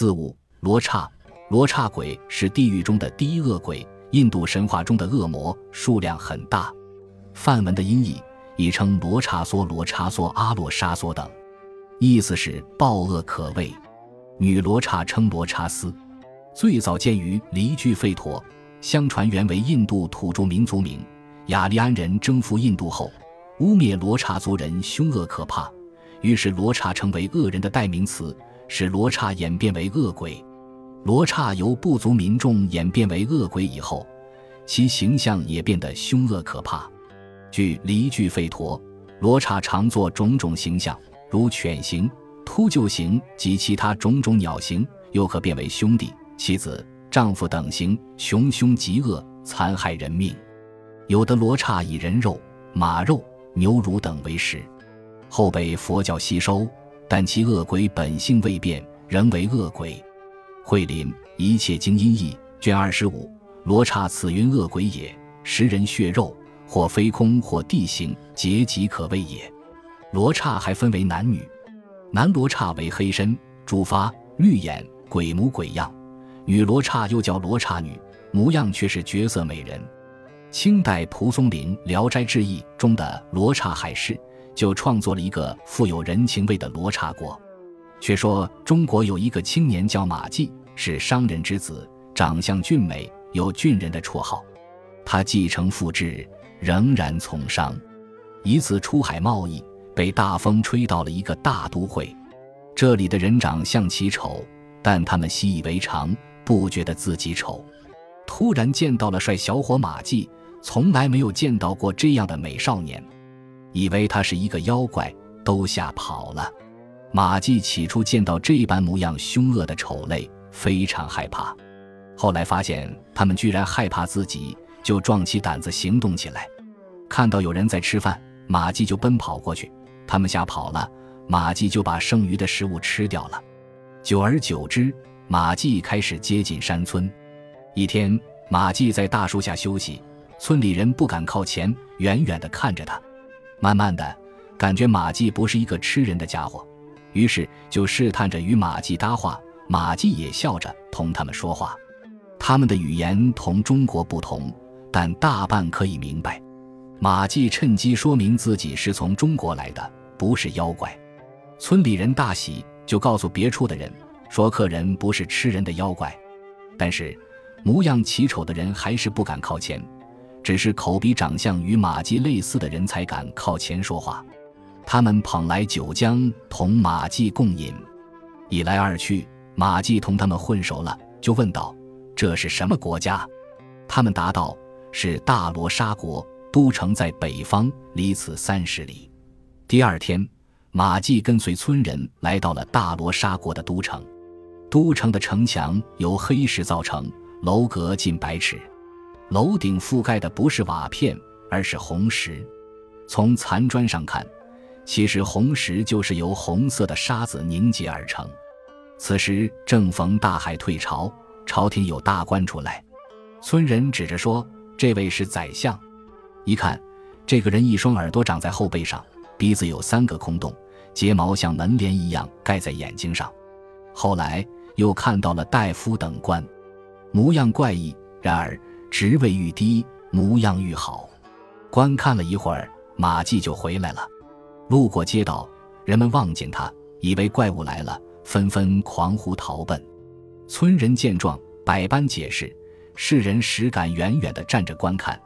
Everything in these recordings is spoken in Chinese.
四五罗刹，罗刹鬼是地狱中的第一恶鬼，印度神话中的恶魔，数量很大。梵文的音译亦称罗刹梭、罗刹梭、阿洛沙梭等，意思是暴恶可畏。女罗刹称罗刹斯，最早见于离居吠陀，相传原为印度土著民族名。雅利安人征服印度后，污蔑罗刹族人凶恶可怕，于是罗刹成为恶人的代名词。使罗刹演变为恶鬼，罗刹由部族民众演变为恶鬼以后，其形象也变得凶恶可怕。据《离句吠陀》，罗刹常作种种形象，如犬形、秃鹫形及其他种种鸟形，又可变为兄弟、妻子、丈夫等形，穷凶极恶，残害人命。有的罗刹以人肉、马肉、牛乳等为食，后被佛教吸收。但其恶鬼本性未变，仍为恶鬼。慧林《一切经音译》卷二十五：罗刹此云恶鬼也，食人血肉，或飞空，或地形，皆即可畏也。罗刹还分为男女，男罗刹为黑身、朱发、绿眼、鬼模鬼样；女罗刹又叫罗刹女，模样却是绝色美人。清代蒲松龄《聊斋志异》中的罗刹海市。就创作了一个富有人情味的罗刹国。却说中国有一个青年叫马季，是商人之子，长相俊美，有俊人的绰号。他继承父志，仍然从商，一次出海贸易，被大风吹到了一个大都会。这里的人长相奇丑，但他们习以为常，不觉得自己丑。突然见到了帅小伙马季，从来没有见到过这样的美少年。以为他是一个妖怪，都吓跑了。马季起初见到这般模样凶恶的丑类，非常害怕。后来发现他们居然害怕自己，就壮起胆子行动起来。看到有人在吃饭，马季就奔跑过去。他们吓跑了，马季就把剩余的食物吃掉了。久而久之，马季开始接近山村。一天，马季在大树下休息，村里人不敢靠前，远远地看着他。慢慢的，感觉马季不是一个吃人的家伙，于是就试探着与马季搭话。马季也笑着同他们说话，他们的语言同中国不同，但大半可以明白。马季趁机说明自己是从中国来的，不是妖怪。村里人大喜，就告诉别处的人说客人不是吃人的妖怪。但是模样奇丑的人还是不敢靠前。只是口鼻长相与马季类似的人才敢靠前说话。他们捧来酒浆同马季共饮，一来二去，马季同他们混熟了，就问道：“这是什么国家？”他们答道：“是大罗沙国，都城在北方，离此三十里。”第二天，马季跟随村人来到了大罗沙国的都城。都城的城墙由黑石造成，楼阁近百尺。楼顶覆盖的不是瓦片，而是红石。从残砖上看，其实红石就是由红色的沙子凝结而成。此时正逢大海退潮，朝廷有大官出来。村人指着说：“这位是宰相。”一看，这个人一双耳朵长在后背上，鼻子有三个空洞，睫毛像门帘一样盖在眼睛上。后来又看到了大夫等官，模样怪异，然而。职位愈低，模样愈好。观看了一会儿，马季就回来了。路过街道，人们望见他，以为怪物来了，纷纷狂呼逃奔。村人见状，百般解释，世人实敢远远地站着观看。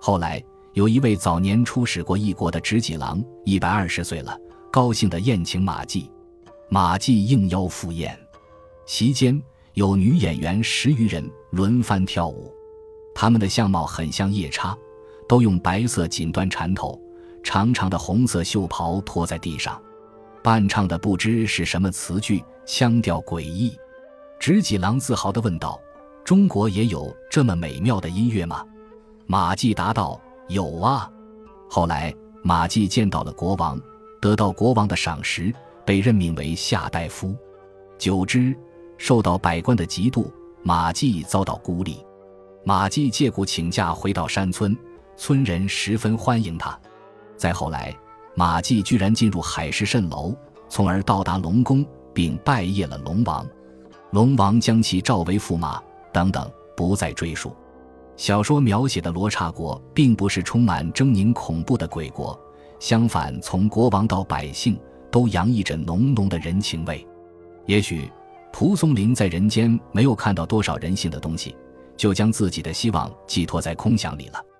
后来，有一位早年出使过异国的执戟郎，一百二十岁了，高兴地宴请马季。马季应邀赴宴，席间有女演员十余人轮番跳舞。他们的相貌很像夜叉，都用白色锦缎缠头，长长的红色袖袍拖在地上，伴唱的不知是什么词句，腔调诡异。直戟郎自豪地问道：“中国也有这么美妙的音乐吗？”马季答道：“有啊。”后来马季见到了国王，得到国王的赏识，被任命为下大夫。久之，受到百官的嫉妒，马季遭到孤立。马季借故请假回到山村，村人十分欢迎他。再后来，马季居然进入海市蜃楼，从而到达龙宫，并拜谒了龙王。龙王将其召为驸马等等，不再赘述。小说描写的罗刹国并不是充满狰狞恐怖的鬼国，相反，从国王到百姓都洋溢着浓浓的人情味。也许蒲松龄在人间没有看到多少人性的东西，就将自己的希望寄托在空想里了。